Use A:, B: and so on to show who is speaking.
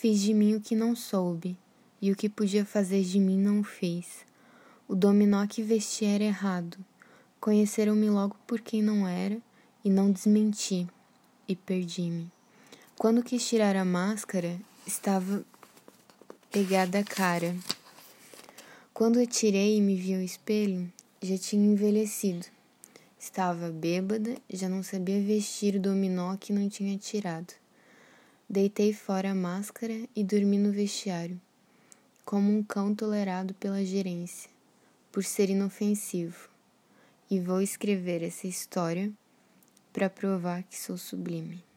A: Fiz de mim o que não soube, e o que podia fazer de mim não fez. O dominó que vesti era errado. Conheceram-me logo por quem não era, e não desmenti, e perdi-me. Quando quis tirar a máscara, estava pegada a cara. Quando eu tirei e me vi ao espelho, já tinha envelhecido. Estava bêbada, já não sabia vestir o dominó que não tinha tirado. Deitei fora a máscara e dormi no vestiário, como um cão tolerado pela gerência, por ser inofensivo. E vou escrever essa história para provar que sou sublime.